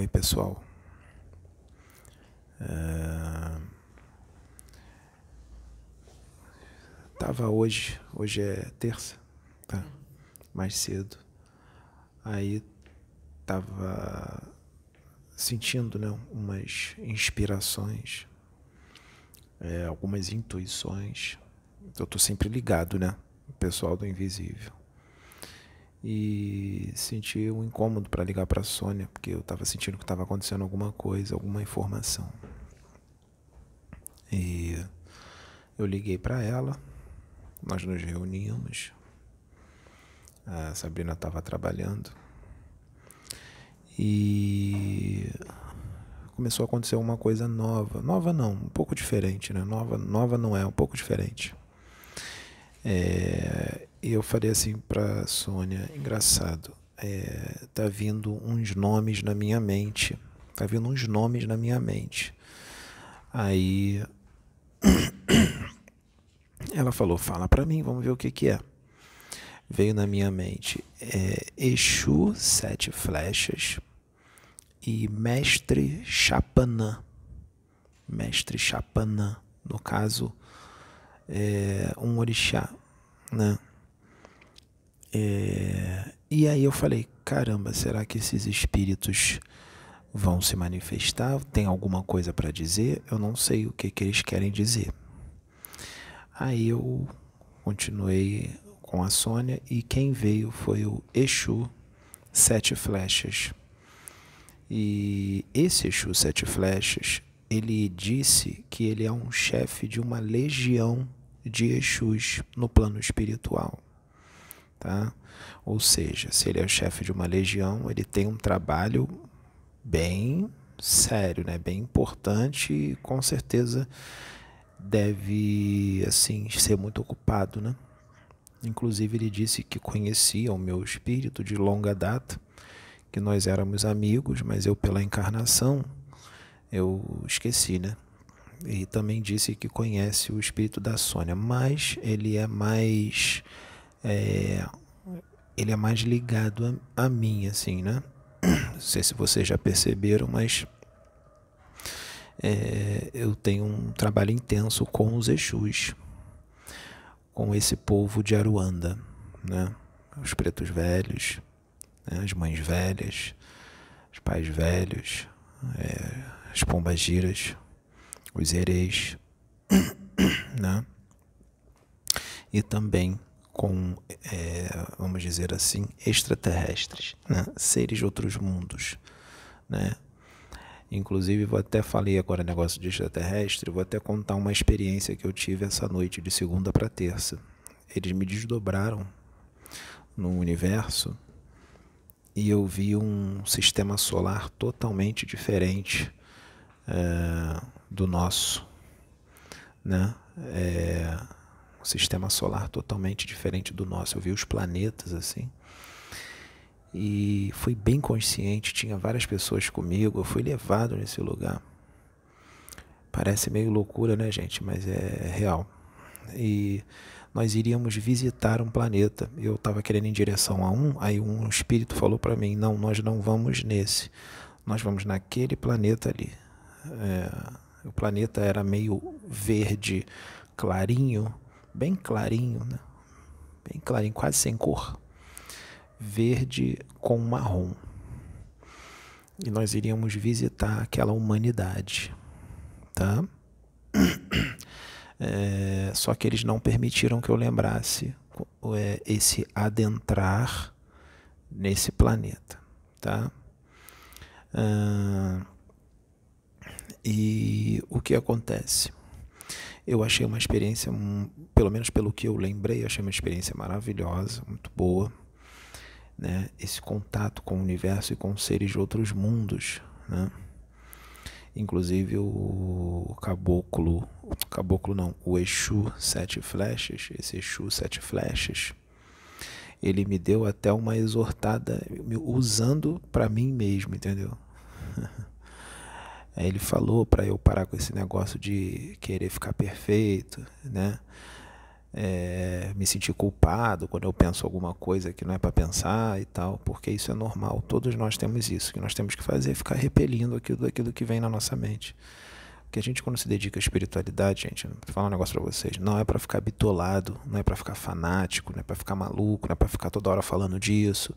Oi, pessoal. É... Tava hoje, hoje é terça, tá? Mais cedo. Aí tava sentindo, né, umas inspirações, é, algumas intuições. Eu tô sempre ligado, né? O pessoal do invisível e senti um incômodo para ligar para a Sônia, porque eu estava sentindo que estava acontecendo alguma coisa, alguma informação. E eu liguei para ela, nós nos reunimos. A Sabrina estava trabalhando e começou a acontecer uma coisa nova. Nova não, um pouco diferente, né? Nova, nova não é, um pouco diferente. É, eu falei assim para Sônia, engraçado, é, tá vindo uns nomes na minha mente, tá vindo uns nomes na minha mente. Aí ela falou, fala para mim, vamos ver o que que é. Veio na minha mente é, Exu Sete Flechas e Mestre Chapanã. Mestre Chapanã, no caso, é um orixá, né? É, e aí eu falei, caramba, será que esses espíritos vão se manifestar? Tem alguma coisa para dizer? Eu não sei o que, que eles querem dizer. Aí eu continuei com a Sônia e quem veio foi o Exu Sete Flechas. E esse Exu Sete Flechas, ele disse que ele é um chefe de uma legião de Exus no plano espiritual tá? Ou seja, se ele é o chefe de uma legião, ele tem um trabalho bem sério, né? Bem importante e com certeza deve assim ser muito ocupado, né? Inclusive ele disse que conhecia o meu espírito de longa data, que nós éramos amigos, mas eu pela encarnação eu esqueci, né? E também disse que conhece o espírito da Sônia, mas ele é mais é, ele é mais ligado a, a mim, assim, né? Não sei se vocês já perceberam, mas é, eu tenho um trabalho intenso com os Exus, com esse povo de Aruanda, né? Os pretos velhos, né? as mães velhas, os pais velhos, é, as pombagiras, os hereis, né? E também com, é, vamos dizer assim, extraterrestres, né? seres de outros mundos, né? Inclusive, vou até falei agora negócio de extraterrestre, vou até contar uma experiência que eu tive essa noite, de segunda para terça. Eles me desdobraram no universo e eu vi um sistema solar totalmente diferente é, do nosso, né? É, um sistema solar totalmente diferente do nosso. Eu vi os planetas assim. E fui bem consciente, tinha várias pessoas comigo, eu fui levado nesse lugar. Parece meio loucura, né, gente? Mas é real. E nós iríamos visitar um planeta. Eu estava querendo ir em direção a um, aí um espírito falou para mim: não, nós não vamos nesse, nós vamos naquele planeta ali. É, o planeta era meio verde clarinho bem clarinho, né? bem clarinho, quase sem cor, verde com marrom. E nós iríamos visitar aquela humanidade, tá? É, só que eles não permitiram que eu lembrasse é, esse adentrar nesse planeta, tá? E o que acontece? Eu achei uma experiência, pelo menos pelo que eu lembrei, achei uma experiência maravilhosa, muito boa. Né? Esse contato com o universo e com seres de outros mundos. Né? Inclusive o caboclo, o caboclo não, o Exu Sete Flechas, esse Exu Sete Flechas, ele me deu até uma exortada usando para mim mesmo, entendeu? Aí ele falou para eu parar com esse negócio de querer ficar perfeito, né? é, me sentir culpado quando eu penso alguma coisa que não é para pensar e tal, porque isso é normal. Todos nós temos isso. O que nós temos que fazer é ficar repelindo aquilo, aquilo que vem na nossa mente. Porque a gente, quando se dedica à espiritualidade, gente, vou falar um negócio para vocês, não é para ficar bitolado, não é para ficar fanático, não é para ficar maluco, não é para ficar toda hora falando disso,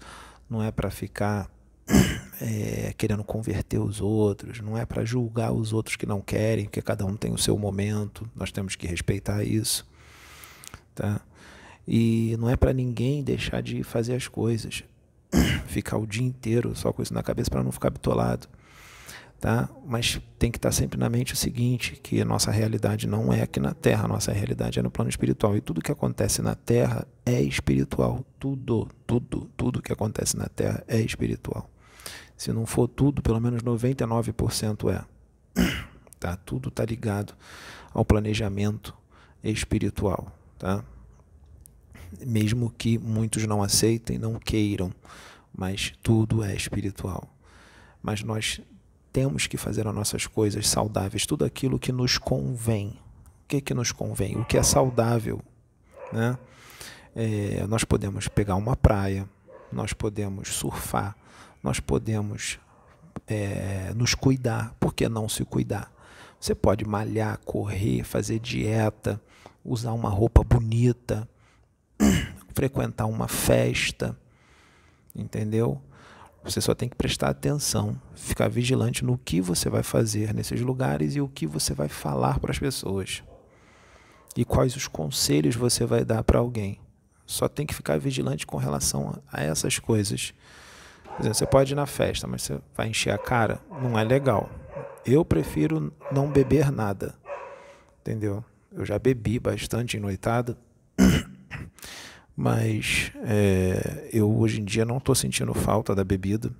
não é para ficar é, querendo converter os outros, não é para julgar os outros que não querem, porque cada um tem o seu momento, nós temos que respeitar isso tá? E não é para ninguém deixar de fazer as coisas, ficar o dia inteiro só com isso na cabeça para não ficar bitolado, tá? Mas tem que estar tá sempre na mente o seguinte, que a nossa realidade não é aqui na Terra, a nossa realidade é no plano espiritual e tudo que acontece na Terra é espiritual, tudo, tudo, tudo que acontece na Terra é espiritual. Se não for tudo, pelo menos 99% é. Tá? Tudo está ligado ao planejamento espiritual tá? Mesmo que muitos não aceitem, não queiram, mas tudo é espiritual. Mas nós temos que fazer as nossas coisas saudáveis, tudo aquilo que nos convém. O que, que nos convém? O que é saudável, né? É, nós podemos pegar uma praia, nós podemos surfar, nós podemos é, nos cuidar. Por que não se cuidar? Você pode malhar, correr, fazer dieta, usar uma roupa bonita, frequentar uma festa, entendeu? Você só tem que prestar atenção, ficar vigilante no que você vai fazer nesses lugares e o que você vai falar para as pessoas. E quais os conselhos você vai dar para alguém. Só tem que ficar vigilante com relação a essas coisas. Você pode ir na festa, mas você vai encher a cara, não é legal. Eu prefiro não beber nada. Entendeu? Eu já bebi bastante noitada, mas é, eu hoje em dia não estou sentindo falta da bebida.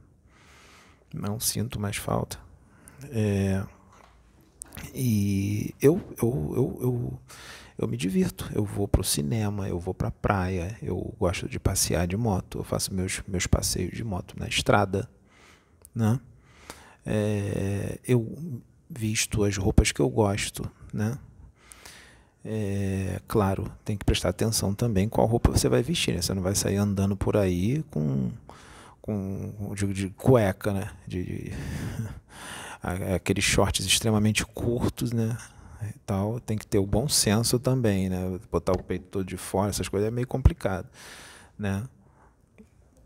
Não sinto mais falta. É, e eu, eu, eu, eu, eu me divirto. Eu vou para o cinema, eu vou para a praia, eu gosto de passear de moto, eu faço meus, meus passeios de moto na estrada. Né? É, eu visto as roupas que eu gosto. Né? É, claro, tem que prestar atenção também qual roupa você vai vestir. Né? Você não vai sair andando por aí com, com digo, de cueca, né? De, de aqueles shorts extremamente curtos, né? E tal, tem que ter o bom senso também, né? Botar o peito todo de fora, essas coisas é meio complicado, né?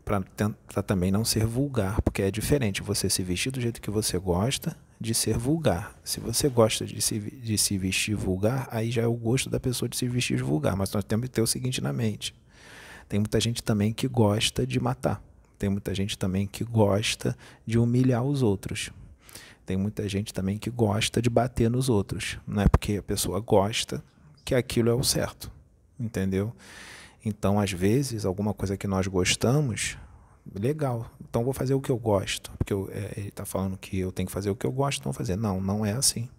Para também não ser vulgar, porque é diferente você se vestir do jeito que você gosta de ser vulgar. Se você gosta de se, de se vestir vulgar, aí já é o gosto da pessoa de se vestir vulgar. Mas nós temos que ter o seguinte na mente: tem muita gente também que gosta de matar. Tem muita gente também que gosta de humilhar os outros. Tem muita gente também que gosta de bater nos outros. Não é porque a pessoa gosta que aquilo é o certo. Entendeu? Então, às vezes, alguma coisa que nós gostamos legal, então vou fazer o que eu gosto. Porque eu, é, ele está falando que eu tenho que fazer o que eu gosto, então vou fazer. Não, não é assim.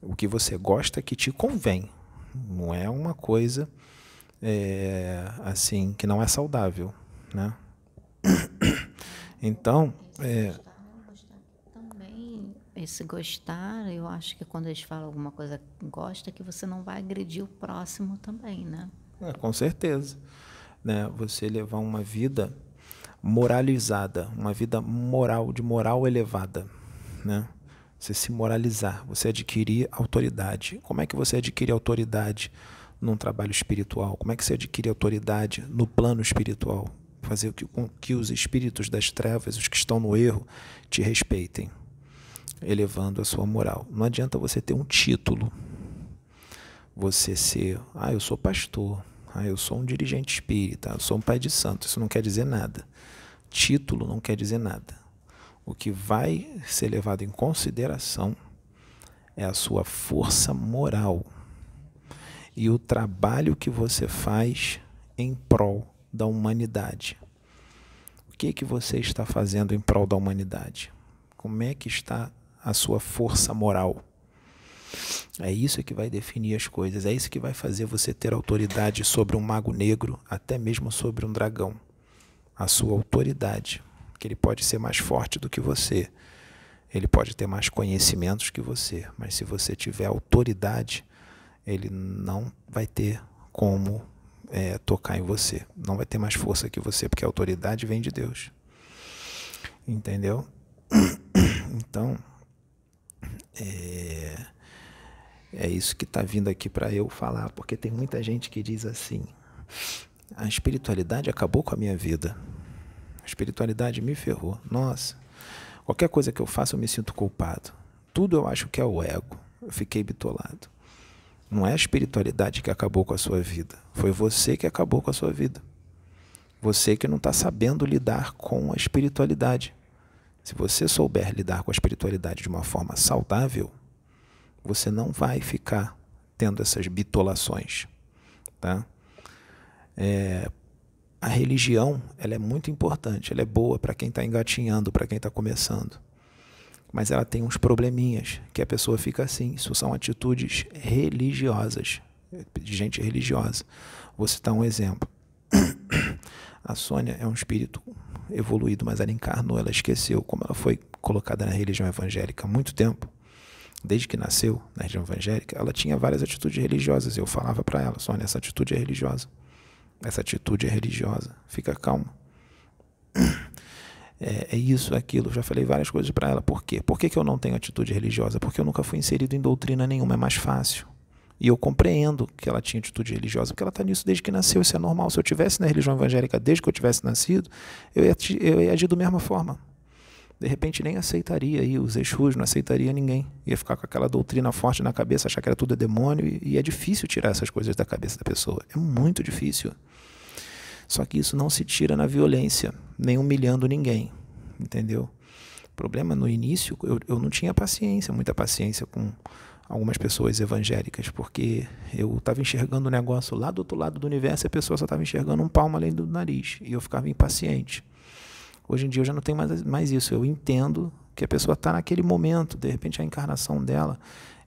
O que você gosta que te convém. Não é uma coisa é, assim que não é saudável. Né? Então. É, esse gostar, eu acho que quando eles falam alguma coisa que gosta, que você não vai agredir o próximo também, né? É, com certeza né? Você levar uma vida moralizada, uma vida moral, de moral elevada, né? Você se moralizar, você adquirir autoridade. Como é que você adquire autoridade num trabalho espiritual? Como é que você adquire autoridade no plano espiritual? Fazer com que os espíritos das trevas, os que estão no erro, te respeitem, elevando a sua moral. Não adianta você ter um título, você ser, ah, eu sou pastor, ah, eu sou um dirigente espírita, eu sou um pai de santo. Isso não quer dizer nada. Título não quer dizer nada. O que vai ser levado em consideração é a sua força moral e o trabalho que você faz em prol da humanidade. O que que você está fazendo em prol da humanidade? Como é que está a sua força moral? É isso que vai definir as coisas, é isso que vai fazer você ter autoridade sobre um mago negro, até mesmo sobre um dragão. A sua autoridade, que ele pode ser mais forte do que você, ele pode ter mais conhecimentos que você, mas se você tiver autoridade, ele não vai ter como é, tocar em você. Não vai ter mais força que você, porque a autoridade vem de Deus. Entendeu? Então, é, é isso que está vindo aqui para eu falar, porque tem muita gente que diz assim: a espiritualidade acabou com a minha vida. A espiritualidade me ferrou. Nossa, qualquer coisa que eu faço eu me sinto culpado. Tudo eu acho que é o ego. Eu fiquei bitolado. Não é a espiritualidade que acabou com a sua vida. Foi você que acabou com a sua vida. Você que não está sabendo lidar com a espiritualidade. Se você souber lidar com a espiritualidade de uma forma saudável, você não vai ficar tendo essas bitolações. Tá? É, a religião ela é muito importante, ela é boa para quem está engatinhando, para quem está começando. Mas ela tem uns probleminhas que a pessoa fica assim. Isso são atitudes religiosas, de gente religiosa. Vou citar um exemplo. A Sônia é um espírito evoluído, mas ela encarnou, ela esqueceu como ela foi colocada na religião evangélica há muito tempo desde que nasceu na região evangélica, ela tinha várias atitudes religiosas. Eu falava para ela, Sônia, essa atitude é religiosa. Essa atitude é religiosa. Fica calma. É, é isso, é aquilo. Já falei várias coisas para ela. Por quê? Por que, que eu não tenho atitude religiosa? Porque eu nunca fui inserido em doutrina nenhuma. É mais fácil. E eu compreendo que ela tinha atitude religiosa, porque ela está nisso desde que nasceu. Isso é normal. Se eu tivesse na religião evangélica desde que eu tivesse nascido, eu ia, eu ia agir da mesma forma de repente nem aceitaria aí os Exus, não aceitaria ninguém. Ia ficar com aquela doutrina forte na cabeça, achar que era tudo demônio, e, e é difícil tirar essas coisas da cabeça da pessoa. É muito difícil. Só que isso não se tira na violência, nem humilhando ninguém, entendeu? O problema no início, eu, eu não tinha paciência, muita paciência com algumas pessoas evangélicas, porque eu estava enxergando o negócio lá do outro lado do universo e a pessoa só estava enxergando um palmo além do nariz, e eu ficava impaciente. Hoje em dia eu já não tenho mais, mais isso. Eu entendo que a pessoa está naquele momento, de repente a encarnação dela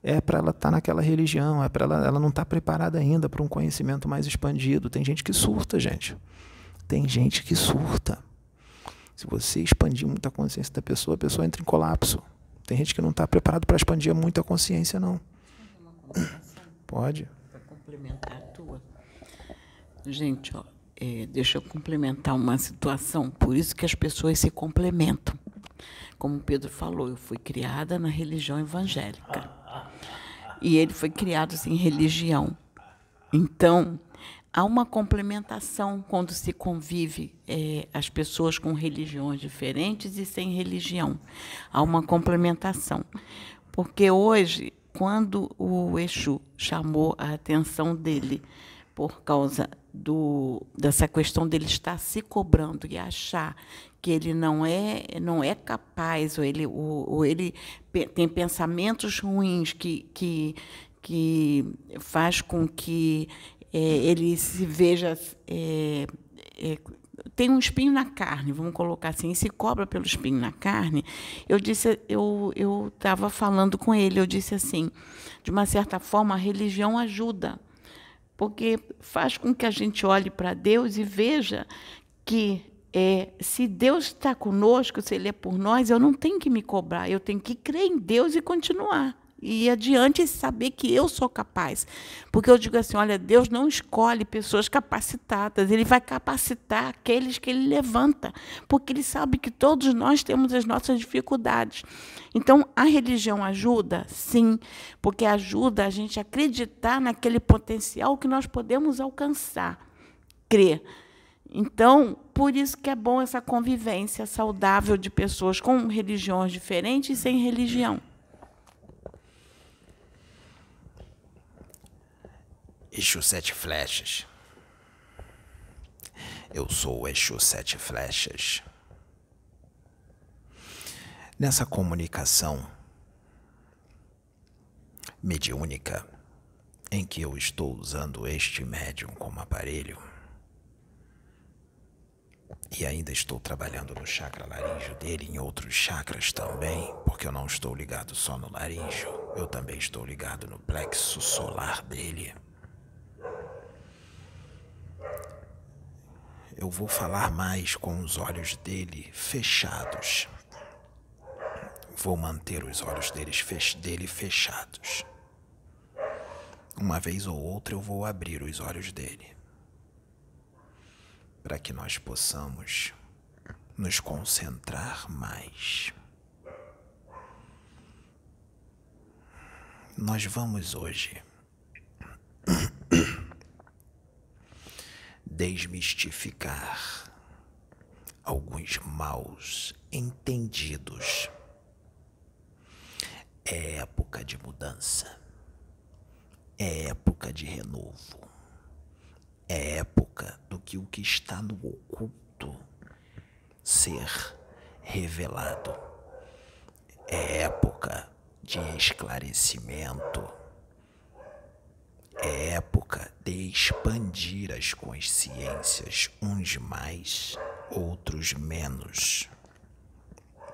é para ela estar tá naquela religião, é para ela, ela não está preparada ainda para um conhecimento mais expandido. Tem gente que surta, gente. Tem gente que surta. Se você expandir muito a consciência da pessoa, a pessoa entra em colapso. Tem gente que não está preparado para expandir muito a consciência, não. Pode. Para complementar a tua. Gente, ó, é, deixa eu complementar uma situação, por isso que as pessoas se complementam. Como Pedro falou, eu fui criada na religião evangélica. E ele foi criado sem assim, religião. Então, há uma complementação quando se convive é, as pessoas com religiões diferentes e sem religião. Há uma complementação. Porque hoje, quando o Exu chamou a atenção dele por causa do, dessa questão dele estar se cobrando e achar que ele não é não é capaz ou ele ou, ou ele tem pensamentos ruins que que, que faz com que é, ele se veja é, é, tem um espinho na carne, vamos colocar assim, se cobra pelo espinho na carne. Eu disse, eu eu estava falando com ele, eu disse assim, de uma certa forma a religião ajuda porque faz com que a gente olhe para Deus e veja que é, se Deus está conosco, se Ele é por nós, eu não tenho que me cobrar, eu tenho que crer em Deus e continuar e adiante e saber que eu sou capaz. Porque eu digo assim: olha, Deus não escolhe pessoas capacitadas, Ele vai capacitar aqueles que Ele levanta, porque Ele sabe que todos nós temos as nossas dificuldades. Então, a religião ajuda? Sim, porque ajuda a gente a acreditar naquele potencial que nós podemos alcançar, crer. Então, por isso que é bom essa convivência saudável de pessoas com religiões diferentes e sem religião. Exu Sete Flechas. Eu sou o Exu Sete Flechas. Nessa comunicação mediúnica em que eu estou usando este médium como aparelho e ainda estou trabalhando no chakra laríngeo dele em outros chakras também, porque eu não estou ligado só no laríngeo, eu também estou ligado no plexo solar dele. Eu vou falar mais com os olhos dele fechados. Vou manter os olhos dele fechados. uma vez ou outra eu vou abrir os olhos dele para que nós possamos nos concentrar mais. Nós vamos hoje desmistificar alguns maus entendidos. É época de mudança, é época de renovo, é época do que o que está no oculto ser revelado, é época de esclarecimento, é época de expandir as consciências, uns mais, outros menos,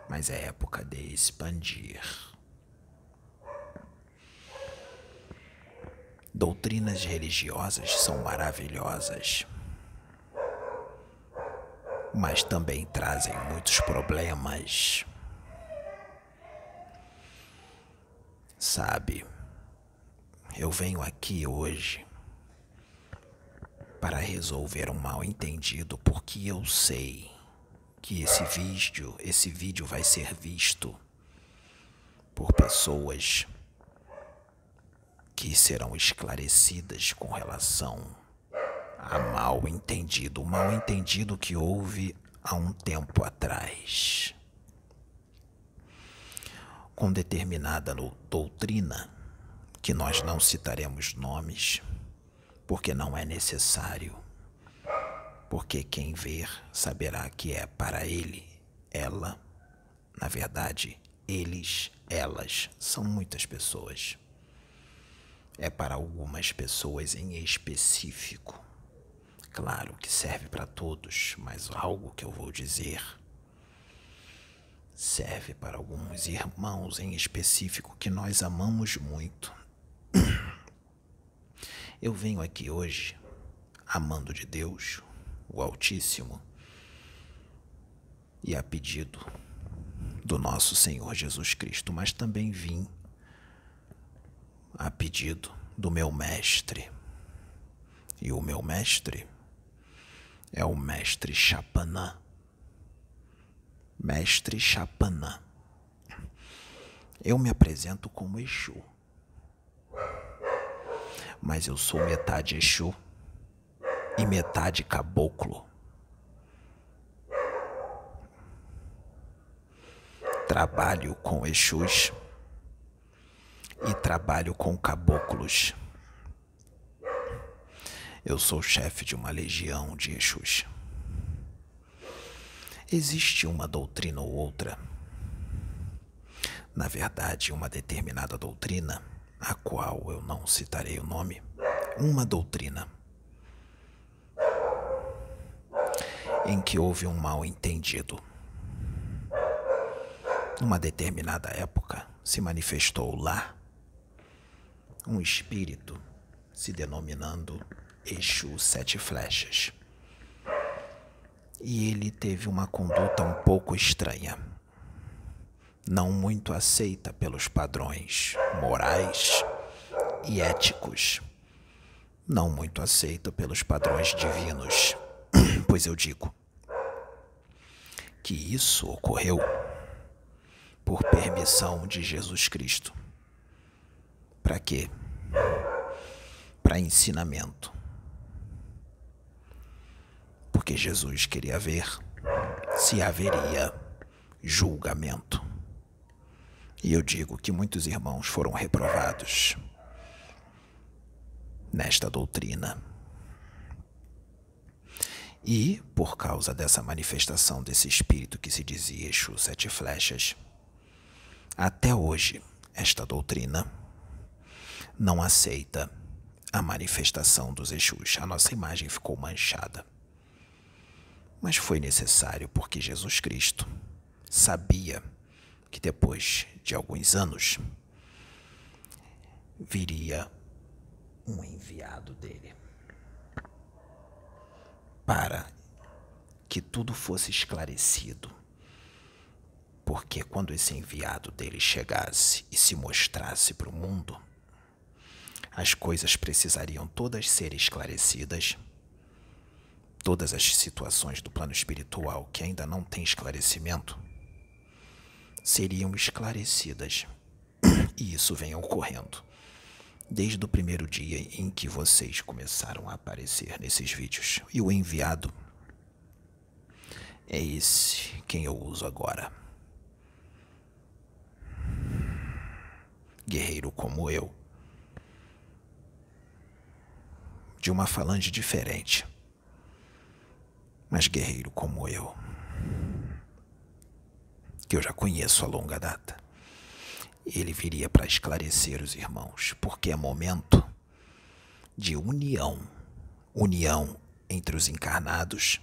mas é época de expandir. Doutrinas religiosas são maravilhosas, mas também trazem muitos problemas. Sabe, eu venho aqui hoje para resolver um mal entendido porque eu sei que esse vídeo, esse vídeo vai ser visto por pessoas que serão esclarecidas com relação a mal entendido, o mal entendido que houve há um tempo atrás. Com determinada doutrina, que nós não citaremos nomes, porque não é necessário, porque quem ver saberá que é para ele, ela, na verdade, eles, elas, são muitas pessoas é para algumas pessoas em específico. Claro que serve para todos, mas algo que eu vou dizer serve para alguns irmãos em específico que nós amamos muito. Eu venho aqui hoje amando de Deus, o Altíssimo, e a pedido do nosso Senhor Jesus Cristo, mas também vim a pedido do meu mestre. E o meu mestre é o mestre Chapanã. Mestre Chapanã. Eu me apresento como Exu. Mas eu sou metade Exu e metade caboclo. Trabalho com Exus e trabalho com caboclos. Eu sou chefe de uma legião de Exus. Existe uma doutrina ou outra, na verdade, uma determinada doutrina, a qual eu não citarei o nome, uma doutrina em que houve um mal entendido. Numa determinada época, se manifestou lá um espírito se denominando Exu Sete Flechas. E ele teve uma conduta um pouco estranha, não muito aceita pelos padrões morais e éticos, não muito aceita pelos padrões divinos, pois eu digo que isso ocorreu por permissão de Jesus Cristo para quê? Para ensinamento. Porque Jesus queria ver se haveria julgamento. E eu digo que muitos irmãos foram reprovados nesta doutrina. E, por causa dessa manifestação desse espírito que se dizia Exu Sete Flechas, até hoje, esta doutrina não aceita a manifestação dos Exus. A nossa imagem ficou manchada. Mas foi necessário porque Jesus Cristo sabia que depois de alguns anos viria um enviado dele para que tudo fosse esclarecido. Porque quando esse enviado dele chegasse e se mostrasse para o mundo, as coisas precisariam todas ser esclarecidas. Todas as situações do plano espiritual que ainda não têm esclarecimento seriam esclarecidas. E isso vem ocorrendo desde o primeiro dia em que vocês começaram a aparecer nesses vídeos. E o enviado é esse quem eu uso agora. Guerreiro como eu. De uma falange diferente. Mas guerreiro como eu. Que eu já conheço a longa data. Ele viria para esclarecer os irmãos, porque é momento de união união entre os encarnados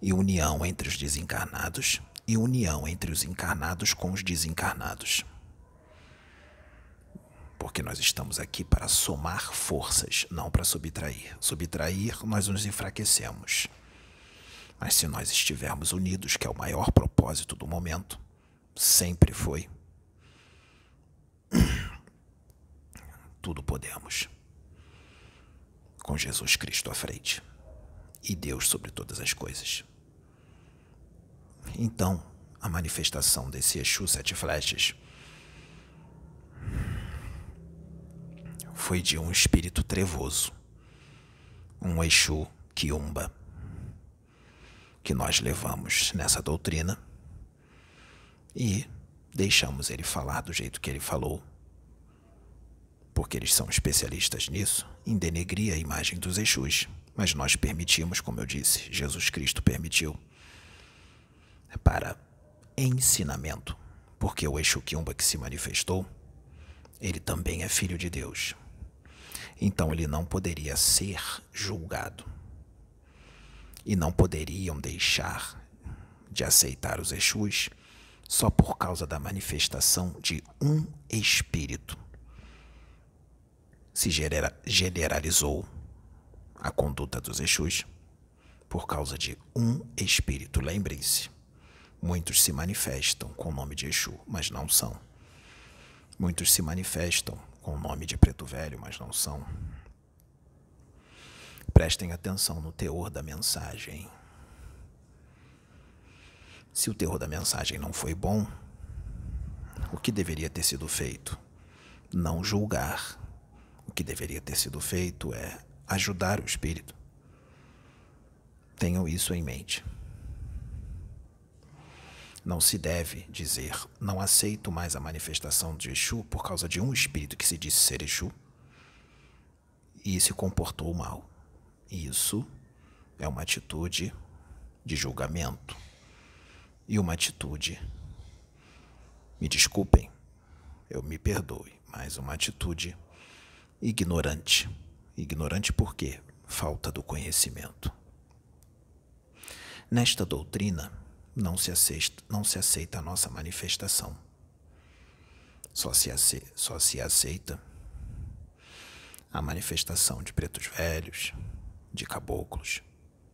e união entre os desencarnados e união entre os encarnados com os desencarnados. Porque nós estamos aqui para somar forças, não para subtrair. Subtrair, nós nos enfraquecemos. Mas se nós estivermos unidos, que é o maior propósito do momento, sempre foi tudo podemos. Com Jesus Cristo à frente e Deus sobre todas as coisas. Então, a manifestação desse Exu Sete Flechas foi de um espírito trevoso, um Exu Kiumba, que nós levamos nessa doutrina e deixamos ele falar do jeito que ele falou porque eles são especialistas nisso, em denegrir a imagem dos Exus. Mas nós permitimos, como eu disse, Jesus Cristo permitiu, para ensinamento, porque o Exu Kiumba que se manifestou, ele também é filho de Deus. Então ele não poderia ser julgado. E não poderiam deixar de aceitar os Exus só por causa da manifestação de um espírito se generalizou a conduta dos Exus por causa de um espírito. Lembrem-se, muitos se manifestam com o nome de Exu, mas não são. Muitos se manifestam com o nome de Preto Velho, mas não são. Prestem atenção no teor da mensagem. Se o teor da mensagem não foi bom, o que deveria ter sido feito? Não julgar o que deveria ter sido feito é ajudar o espírito. Tenham isso em mente. Não se deve dizer, não aceito mais a manifestação de Exu por causa de um espírito que se disse ser Exu e se comportou mal. Isso é uma atitude de julgamento e uma atitude, me desculpem, eu me perdoe, mas uma atitude ignorante. Ignorante por quê? Falta do conhecimento. Nesta doutrina, não se aceita, não se aceita a nossa manifestação. Só se, aceita, só se aceita a manifestação de pretos velhos, de caboclos,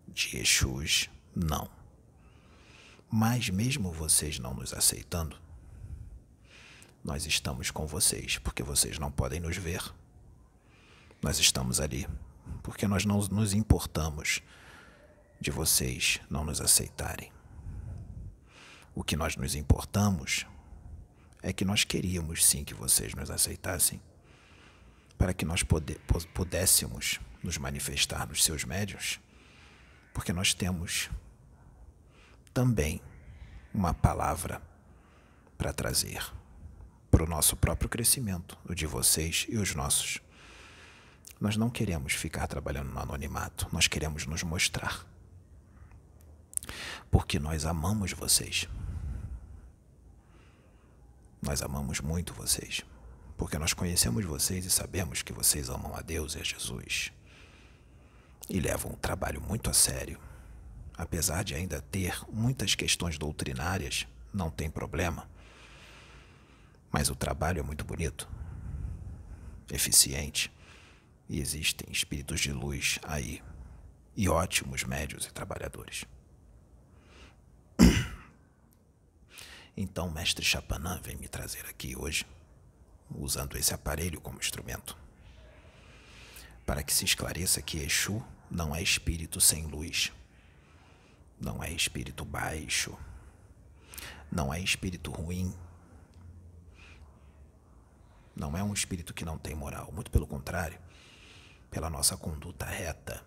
de exus, não. Mas mesmo vocês não nos aceitando, nós estamos com vocês, porque vocês não podem nos ver nós estamos ali porque nós não nos importamos de vocês não nos aceitarem. O que nós nos importamos é que nós queríamos sim que vocês nos aceitassem, para que nós pudéssemos nos manifestar nos seus médios, porque nós temos também uma palavra para trazer para o nosso próprio crescimento, o de vocês e os nossos. Nós não queremos ficar trabalhando no anonimato, nós queremos nos mostrar. Porque nós amamos vocês. Nós amamos muito vocês. Porque nós conhecemos vocês e sabemos que vocês amam a Deus e a Jesus. E levam o trabalho muito a sério. Apesar de ainda ter muitas questões doutrinárias, não tem problema. Mas o trabalho é muito bonito, eficiente e existem espíritos de luz aí, e ótimos médios e trabalhadores. Então, mestre Chapanã vem me trazer aqui hoje, usando esse aparelho como instrumento, para que se esclareça que Exu não é espírito sem luz, não é espírito baixo, não é espírito ruim, não é um espírito que não tem moral, muito pelo contrário, pela nossa conduta reta,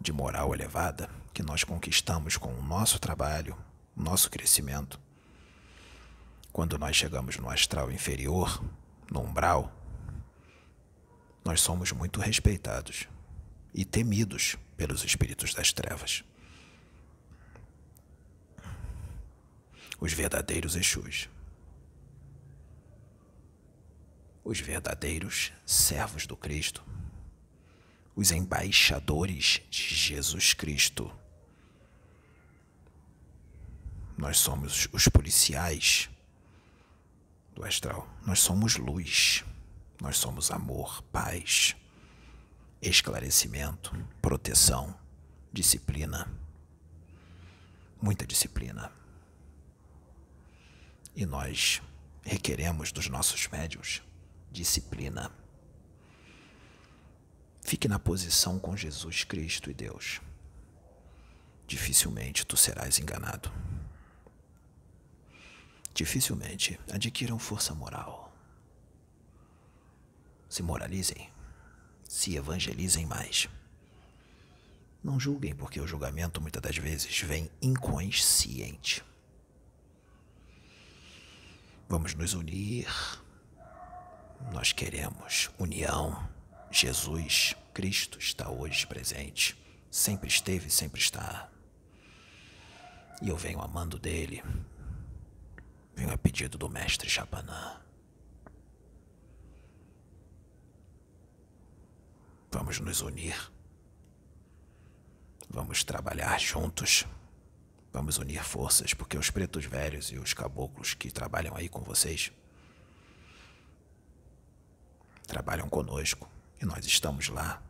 de moral elevada, que nós conquistamos com o nosso trabalho, nosso crescimento. Quando nós chegamos no astral inferior, no umbral, nós somos muito respeitados e temidos pelos espíritos das trevas. Os verdadeiros Exus. Os verdadeiros servos do Cristo. Os embaixadores de Jesus Cristo. Nós somos os policiais do astral. Nós somos luz. Nós somos amor, paz, esclarecimento, proteção, disciplina. Muita disciplina. E nós requeremos dos nossos médios disciplina. Fique na posição com Jesus Cristo e Deus. Dificilmente tu serás enganado. Dificilmente adquiram força moral se moralizem, se evangelizem mais. Não julguem, porque o julgamento muitas das vezes vem inconsciente. Vamos nos unir. Nós queremos união. Jesus Cristo está hoje presente. Sempre esteve, sempre está. E eu venho amando dele. Venho a pedido do mestre Chapanã. Vamos nos unir. Vamos trabalhar juntos. Vamos unir forças, porque os pretos velhos e os caboclos que trabalham aí com vocês trabalham conosco e nós estamos lá,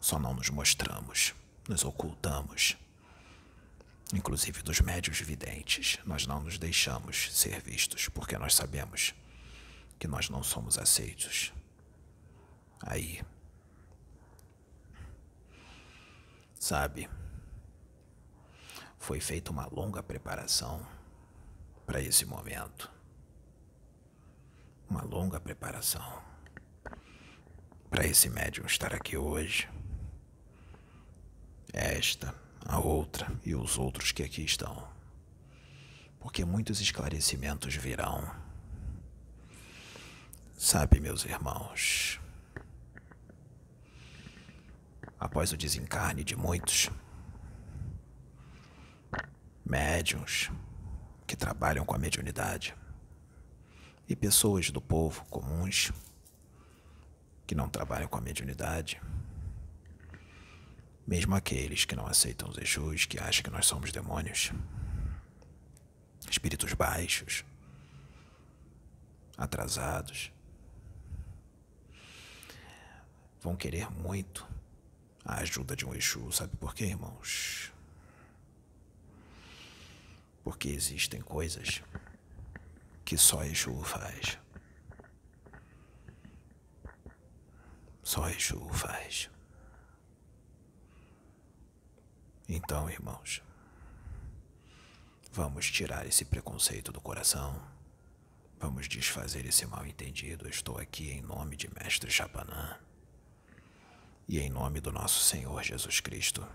só não nos mostramos, nos ocultamos. Inclusive dos médios videntes, nós não nos deixamos ser vistos, porque nós sabemos que nós não somos aceitos. Aí Sabe, foi feita uma longa preparação para esse momento. Uma longa preparação para esse médium estar aqui hoje. Esta, a outra e os outros que aqui estão. Porque muitos esclarecimentos virão. Sabe, meus irmãos, após o desencarne de muitos médiums que trabalham com a mediunidade e pessoas do povo comuns que não trabalham com a mediunidade, mesmo aqueles que não aceitam os Exus, que acham que nós somos demônios, espíritos baixos, atrasados, vão querer muito a ajuda de um Exu. Sabe por quê, irmãos? Porque existem coisas que só Exu faz. Só Exu faz. Então, irmãos, vamos tirar esse preconceito do coração. Vamos desfazer esse mal entendido. Estou aqui em nome de Mestre Chapanã e em nome do nosso Senhor Jesus Cristo,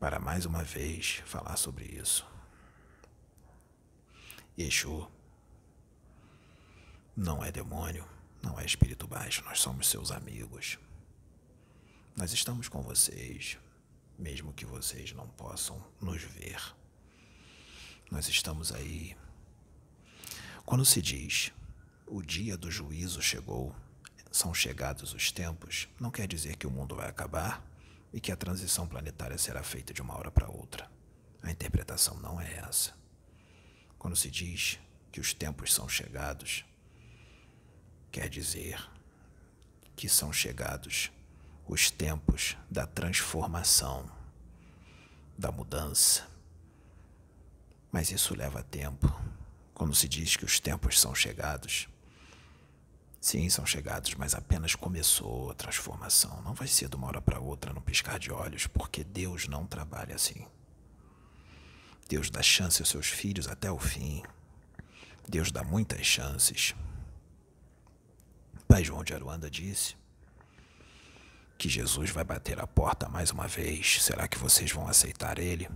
para mais uma vez falar sobre isso. Exu não é demônio, não é espírito baixo, nós somos seus amigos. Nós estamos com vocês, mesmo que vocês não possam nos ver. Nós estamos aí. Quando se diz o dia do juízo chegou, são chegados os tempos, não quer dizer que o mundo vai acabar e que a transição planetária será feita de uma hora para outra. A interpretação não é essa. Quando se diz que os tempos são chegados, quer dizer que são chegados os tempos da transformação, da mudança. Mas isso leva tempo. Quando se diz que os tempos são chegados, Sim, são chegados, mas apenas começou a transformação. Não vai ser de uma hora para outra no piscar de olhos, porque Deus não trabalha assim. Deus dá chance aos seus filhos até o fim. Deus dá muitas chances. Pai João de Aruanda disse que Jesus vai bater a porta mais uma vez. Será que vocês vão aceitar ele?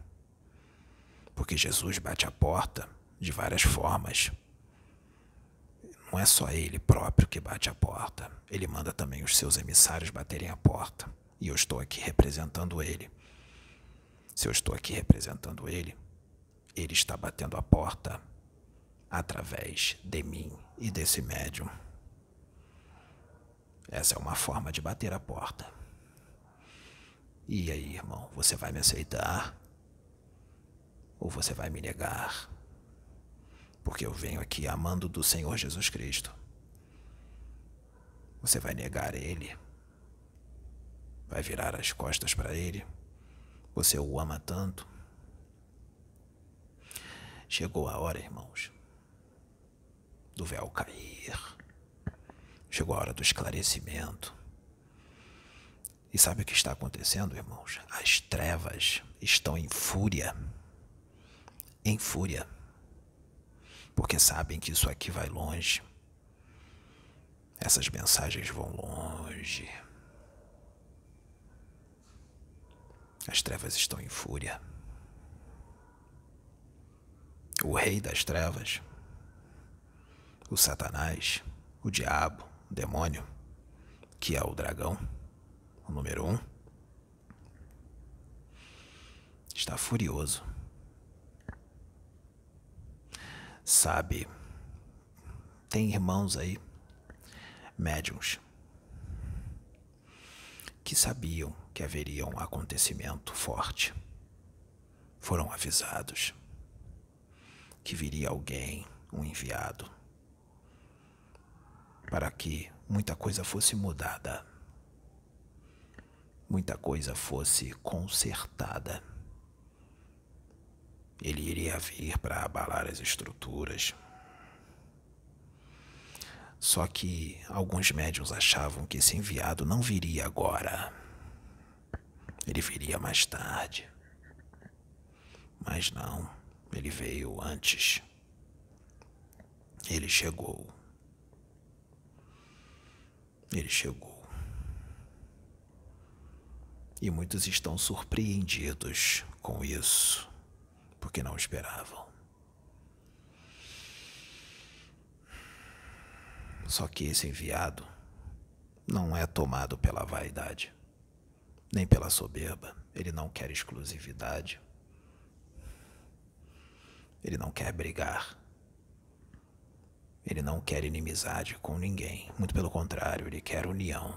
Porque Jesus bate a porta de várias formas. Não é só ele próprio que bate a porta. Ele manda também os seus emissários baterem a porta. E eu estou aqui representando ele. Se eu estou aqui representando ele, ele está batendo a porta através de mim e desse médium. Essa é uma forma de bater a porta. E aí, irmão, você vai me aceitar? Ou você vai me negar? Porque eu venho aqui amando do Senhor Jesus Cristo. Você vai negar Ele? Vai virar as costas para Ele? Você o ama tanto? Chegou a hora, irmãos, do véu cair. Chegou a hora do esclarecimento. E sabe o que está acontecendo, irmãos? As trevas estão em fúria. Em fúria porque sabem que isso aqui vai longe. Essas mensagens vão longe. As trevas estão em fúria. O rei das trevas, o Satanás, o diabo, o demônio, que é o dragão, o número um, está furioso sabe, tem irmãos aí, médiums, que sabiam que haveria um acontecimento forte. Foram avisados que viria alguém, um enviado, para que muita coisa fosse mudada, muita coisa fosse consertada. Ele iria vir para abalar as estruturas. Só que alguns médios achavam que esse enviado não viria agora. Ele viria mais tarde. Mas não, ele veio antes. Ele chegou. Ele chegou. E muitos estão surpreendidos com isso porque não esperavam. Só que esse enviado não é tomado pela vaidade, nem pela soberba. Ele não quer exclusividade. Ele não quer brigar. Ele não quer inimizade com ninguém. Muito pelo contrário, ele quer união.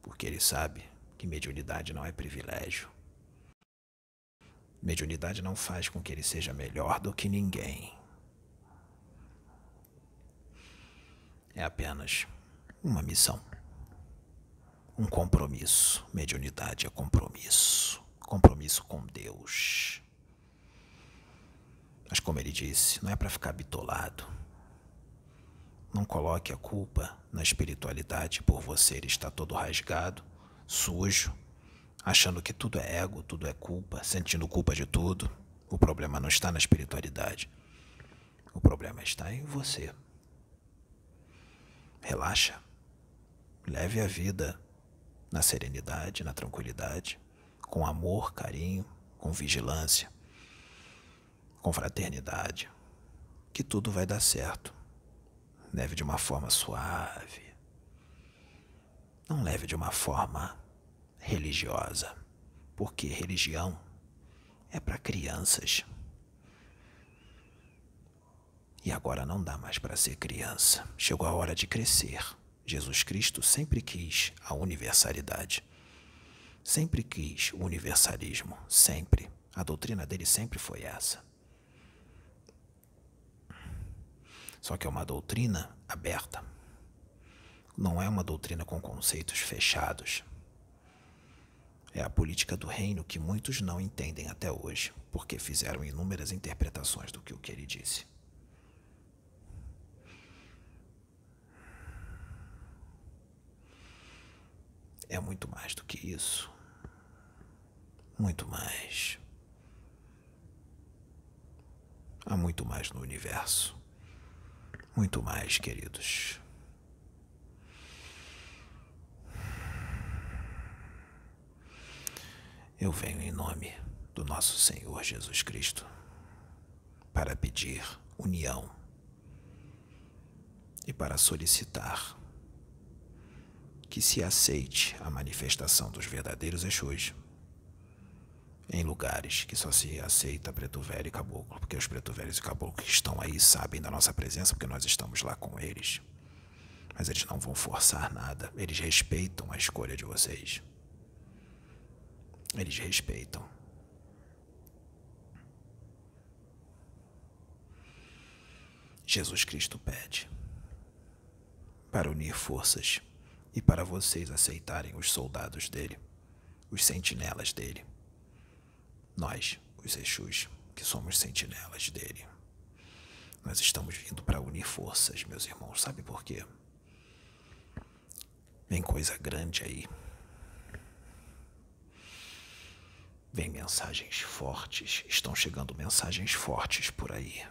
Porque ele sabe que mediunidade não é privilégio. Mediunidade não faz com que ele seja melhor do que ninguém. É apenas uma missão. Um compromisso. Mediunidade é compromisso. Compromisso com Deus. Mas, como ele disse, não é para ficar bitolado. Não coloque a culpa na espiritualidade por você estar todo rasgado, sujo, achando que tudo é ego, tudo é culpa, sentindo culpa de tudo. O problema não está na espiritualidade. O problema está em você. Relaxa. Leve a vida na serenidade, na tranquilidade, com amor, carinho, com vigilância, com fraternidade, que tudo vai dar certo. Leve de uma forma suave. Não leve de uma forma religiosa, porque religião é para crianças. E agora não dá mais para ser criança. Chegou a hora de crescer. Jesus Cristo sempre quis a universalidade. Sempre quis o universalismo. Sempre. A doutrina dele sempre foi essa. Só que é uma doutrina aberta. Não é uma doutrina com conceitos fechados. É a política do reino que muitos não entendem até hoje, porque fizeram inúmeras interpretações do que o que ele disse. É muito mais do que isso. Muito mais. Há muito mais no universo. Muito mais, queridos. Eu venho em nome do nosso Senhor Jesus Cristo para pedir união e para solicitar que se aceite a manifestação dos verdadeiros Exus em lugares que só se aceita preto velho e caboclo, porque os preto velhos e caboclos que estão aí sabem da nossa presença, porque nós estamos lá com eles. Mas eles não vão forçar nada, eles respeitam a escolha de vocês. Eles respeitam. Jesus Cristo pede para unir forças e para vocês aceitarem os soldados dele, os sentinelas dele. Nós, os Exus, que somos sentinelas dele. Nós estamos vindo para unir forças, meus irmãos. Sabe por quê? Vem coisa grande aí. Vem mensagens fortes. Estão chegando mensagens fortes por aí.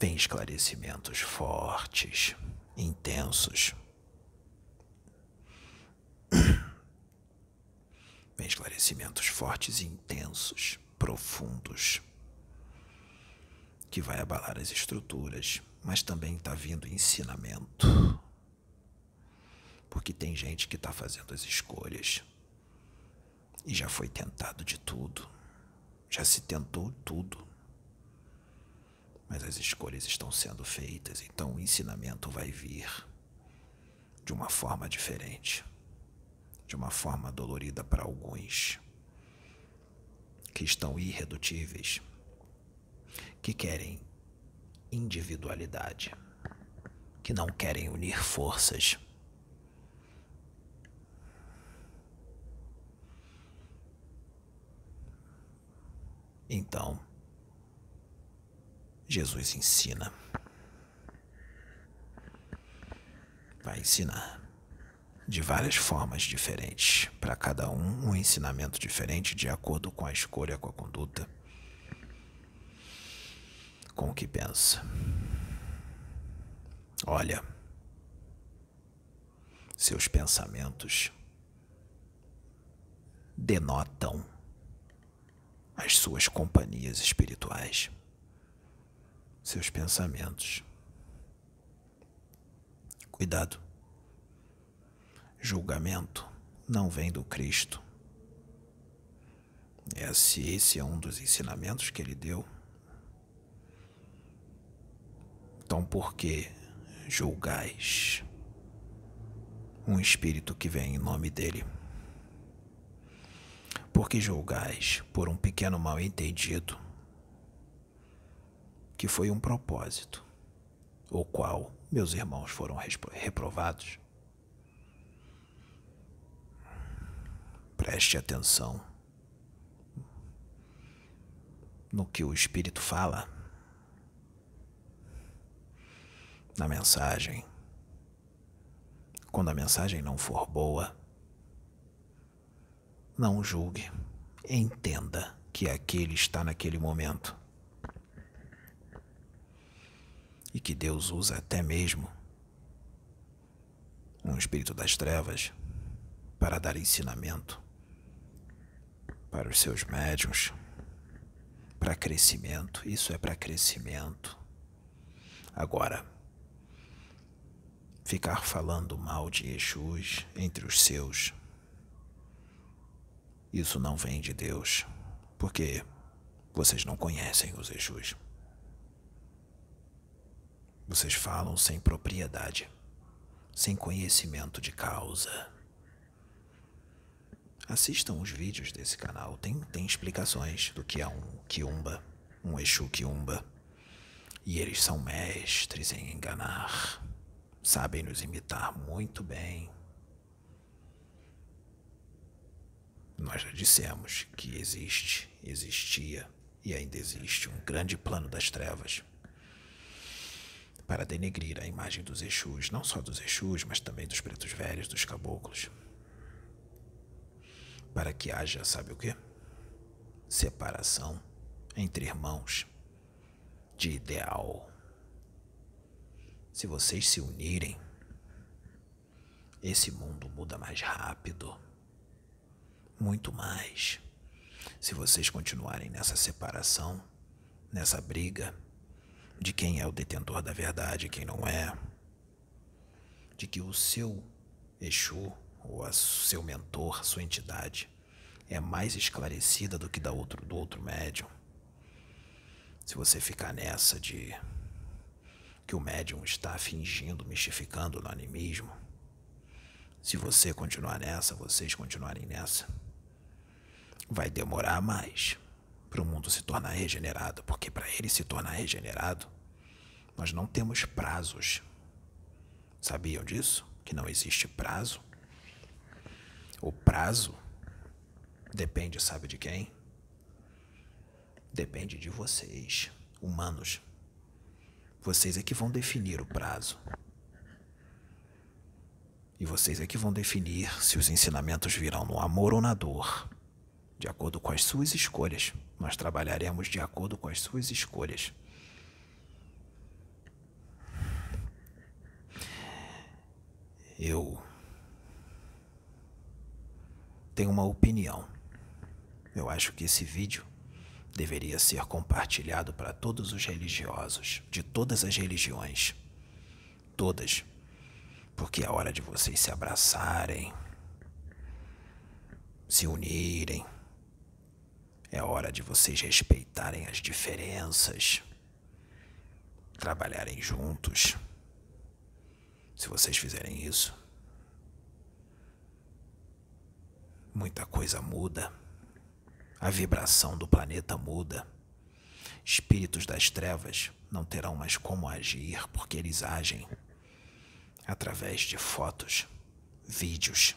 Vem esclarecimentos fortes intensos. Vem esclarecimentos fortes intensos, profundos, que vai abalar as estruturas, mas também está vindo ensinamento. Porque tem gente que está fazendo as escolhas e já foi tentado de tudo, já se tentou tudo mas as escolhas estão sendo feitas, então o ensinamento vai vir de uma forma diferente, de uma forma dolorida para alguns que estão irredutíveis, que querem individualidade, que não querem unir forças. Então, Jesus ensina. Vai ensinar de várias formas diferentes, para cada um um ensinamento diferente de acordo com a escolha, com a conduta, com o que pensa. Olha, seus pensamentos denotam as suas companhias espirituais seus pensamentos. Cuidado. Julgamento não vem do Cristo. É, se esse é um dos ensinamentos que ele deu, então por que julgais um espírito que vem em nome dele? Por que julgais por um pequeno mal entendido? que foi um propósito, o qual meus irmãos foram reprovados. Preste atenção no que o Espírito fala na mensagem. Quando a mensagem não for boa, não julgue, entenda que aquele está naquele momento e que Deus usa até mesmo um espírito das trevas para dar ensinamento para os seus médiums, para crescimento. Isso é para crescimento. Agora, ficar falando mal de Exus entre os seus, isso não vem de Deus, porque vocês não conhecem os Exus. Vocês falam sem propriedade, sem conhecimento de causa. Assistam os vídeos desse canal, tem, tem explicações do que é um Kiumba, um Exu Kiumba. E eles são mestres em enganar, sabem nos imitar muito bem. Nós já dissemos que existe, existia e ainda existe um grande plano das trevas para denegrir a imagem dos Exus, não só dos Exus, mas também dos pretos velhos, dos caboclos. Para que haja, sabe o quê? Separação entre irmãos de ideal. Se vocês se unirem, esse mundo muda mais rápido. Muito mais. Se vocês continuarem nessa separação, nessa briga, de quem é o detentor da verdade e quem não é, de que o seu Exu ou o seu mentor, sua entidade, é mais esclarecida do que da outro, do outro médium. Se você ficar nessa de que o médium está fingindo, mistificando no animismo, se você continuar nessa, vocês continuarem nessa, vai demorar mais para o mundo se tornar regenerado, porque para ele se tornar regenerado, nós não temos prazos. Sabiam disso? Que não existe prazo? O prazo depende, sabe de quem? Depende de vocês, humanos. Vocês é que vão definir o prazo. E vocês é que vão definir se os ensinamentos virão no amor ou na dor de acordo com as suas escolhas. Nós trabalharemos de acordo com as suas escolhas. Eu tenho uma opinião. Eu acho que esse vídeo deveria ser compartilhado para todos os religiosos, de todas as religiões. Todas. Porque é hora de vocês se abraçarem, se unirem é hora de vocês respeitarem as diferenças, trabalharem juntos. Se vocês fizerem isso, muita coisa muda. A vibração do planeta muda. Espíritos das trevas não terão mais como agir porque eles agem através de fotos, vídeos,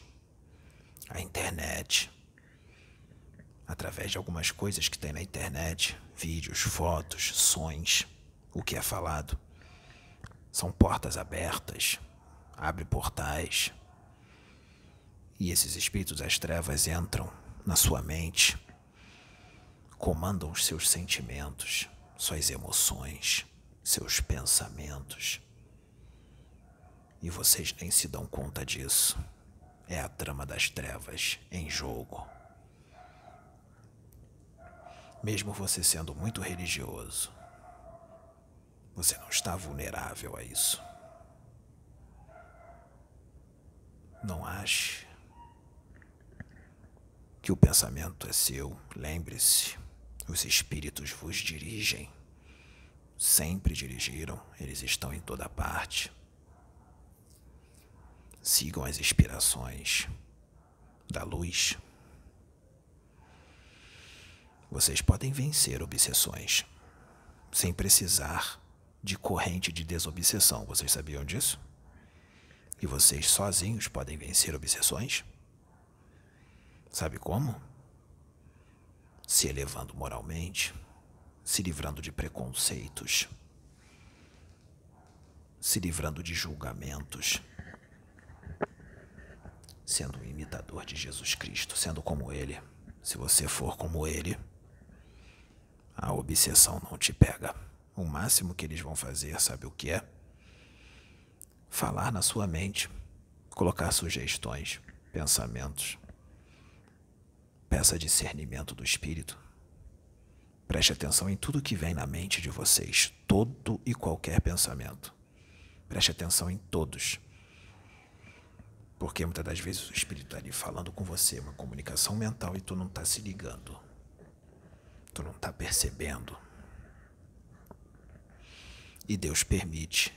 a internet através de algumas coisas que tem na internet, vídeos, fotos, sons, o que é falado. São portas abertas, abre portais. E esses espíritos das trevas entram na sua mente, comandam os seus sentimentos, suas emoções, seus pensamentos. E vocês nem se dão conta disso. É a trama das trevas em jogo mesmo você sendo muito religioso, você não está vulnerável a isso. Não ache que o pensamento é seu. Lembre-se, os espíritos vos dirigem. Sempre dirigiram, eles estão em toda parte. Sigam as inspirações da luz. Vocês podem vencer obsessões sem precisar de corrente de desobsessão. Vocês sabiam disso? E vocês sozinhos podem vencer obsessões? Sabe como? Se elevando moralmente, se livrando de preconceitos, se livrando de julgamentos, sendo um imitador de Jesus Cristo, sendo como Ele. Se você for como Ele, a obsessão não te pega. O máximo que eles vão fazer, sabe o que é? Falar na sua mente, colocar sugestões, pensamentos. Peça discernimento do espírito. Preste atenção em tudo que vem na mente de vocês, todo e qualquer pensamento. Preste atenção em todos. Porque muitas das vezes o espírito está ali falando com você, uma comunicação mental, e tu não está se ligando. Tu não está percebendo. E Deus permite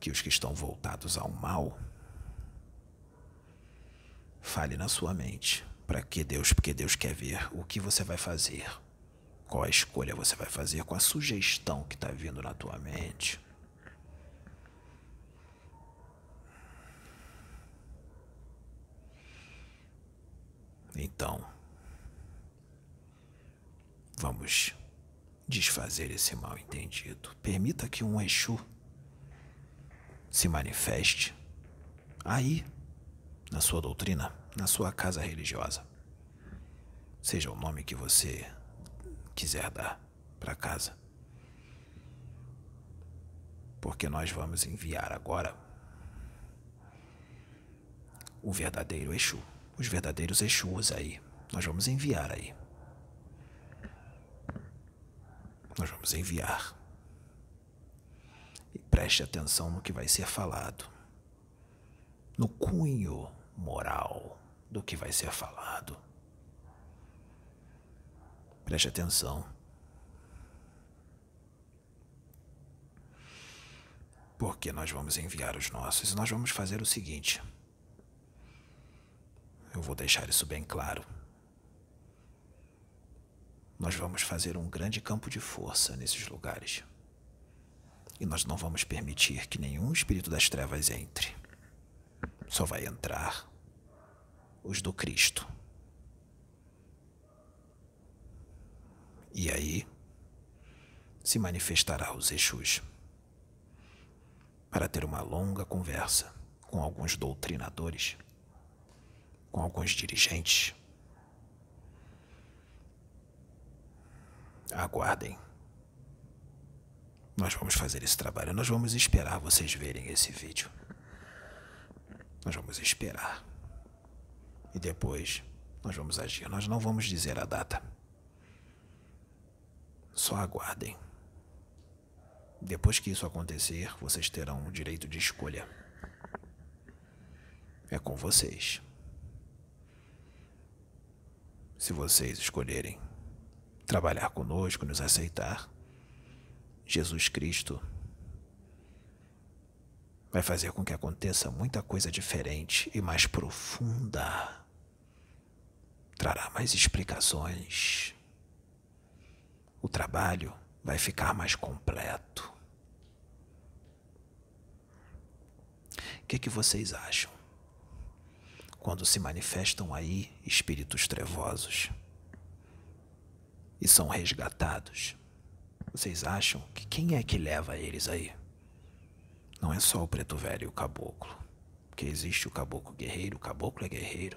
que os que estão voltados ao mal fale na sua mente. Para que Deus? Porque Deus quer ver o que você vai fazer. Qual a escolha você vai fazer com a sugestão que está vindo na tua mente. Então, Vamos desfazer esse mal entendido. Permita que um Exu se manifeste aí, na sua doutrina, na sua casa religiosa. Seja o nome que você quiser dar para casa. Porque nós vamos enviar agora o verdadeiro Exu, os verdadeiros Exus aí. Nós vamos enviar aí. Nós vamos enviar. E preste atenção no que vai ser falado. No cunho moral do que vai ser falado. Preste atenção. Porque nós vamos enviar os nossos e nós vamos fazer o seguinte. Eu vou deixar isso bem claro. Nós vamos fazer um grande campo de força nesses lugares. E nós não vamos permitir que nenhum espírito das trevas entre. Só vai entrar os do Cristo. E aí se manifestará os Exus para ter uma longa conversa com alguns doutrinadores, com alguns dirigentes. Aguardem. Nós vamos fazer esse trabalho. Nós vamos esperar vocês verem esse vídeo. Nós vamos esperar. E depois nós vamos agir. Nós não vamos dizer a data. Só aguardem. Depois que isso acontecer, vocês terão o direito de escolha. É com vocês. Se vocês escolherem trabalhar conosco, nos aceitar, Jesus Cristo vai fazer com que aconteça muita coisa diferente e mais profunda. Trará mais explicações o trabalho vai ficar mais completo. O que, que vocês acham? Quando se manifestam aí espíritos trevosos e são resgatados, vocês acham que quem é que leva eles aí? Não é só o preto velho e o caboclo. Porque existe o caboclo guerreiro, o caboclo é guerreiro.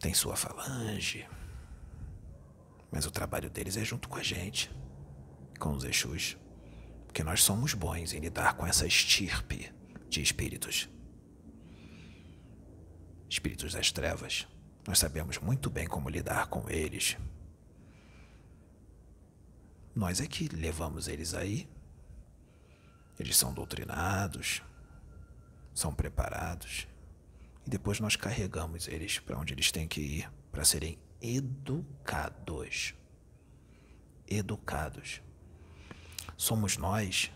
Tem sua falange, mas o trabalho deles é junto com a gente, com os Exus. Porque nós somos bons em lidar com essa estirpe de espíritos. Espíritos das trevas. Nós sabemos muito bem como lidar com eles. Nós é que levamos eles aí. Eles são doutrinados, são preparados. E depois nós carregamos eles para onde eles têm que ir para serem educados. Educados. Somos nós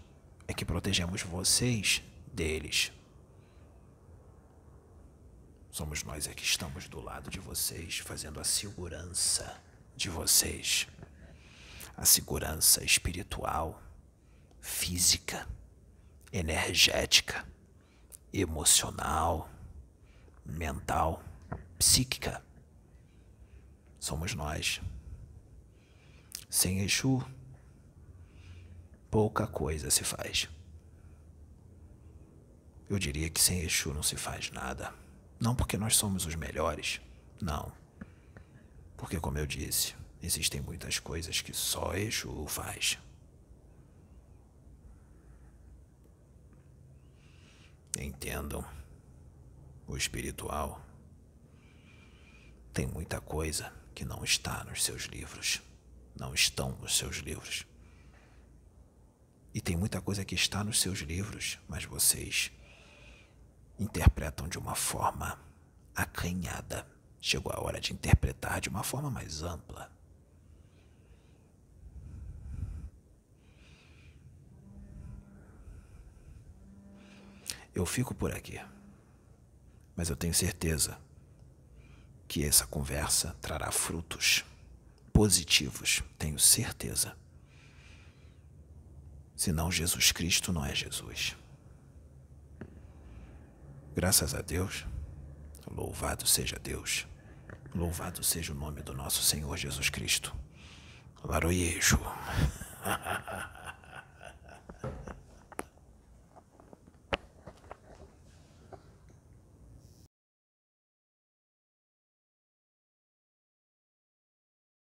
é que protegemos vocês deles. Somos nós é que estamos do lado de vocês, fazendo a segurança de vocês. A segurança espiritual, física, energética, emocional, mental, psíquica somos nós. Sem Exu, pouca coisa se faz. Eu diria que sem Exu não se faz nada. Não porque nós somos os melhores, não. Porque, como eu disse, existem muitas coisas que só Exu faz. Entendam, o espiritual tem muita coisa que não está nos seus livros. Não estão nos seus livros. E tem muita coisa que está nos seus livros, mas vocês interpretam de uma forma acanhada. Chegou a hora de interpretar de uma forma mais ampla. Eu fico por aqui, mas eu tenho certeza que essa conversa trará frutos positivos, tenho certeza. Senão Jesus Cristo não é Jesus. Graças a Deus, louvado seja Deus, louvado seja o nome do nosso Senhor Jesus Cristo. Laroyejo.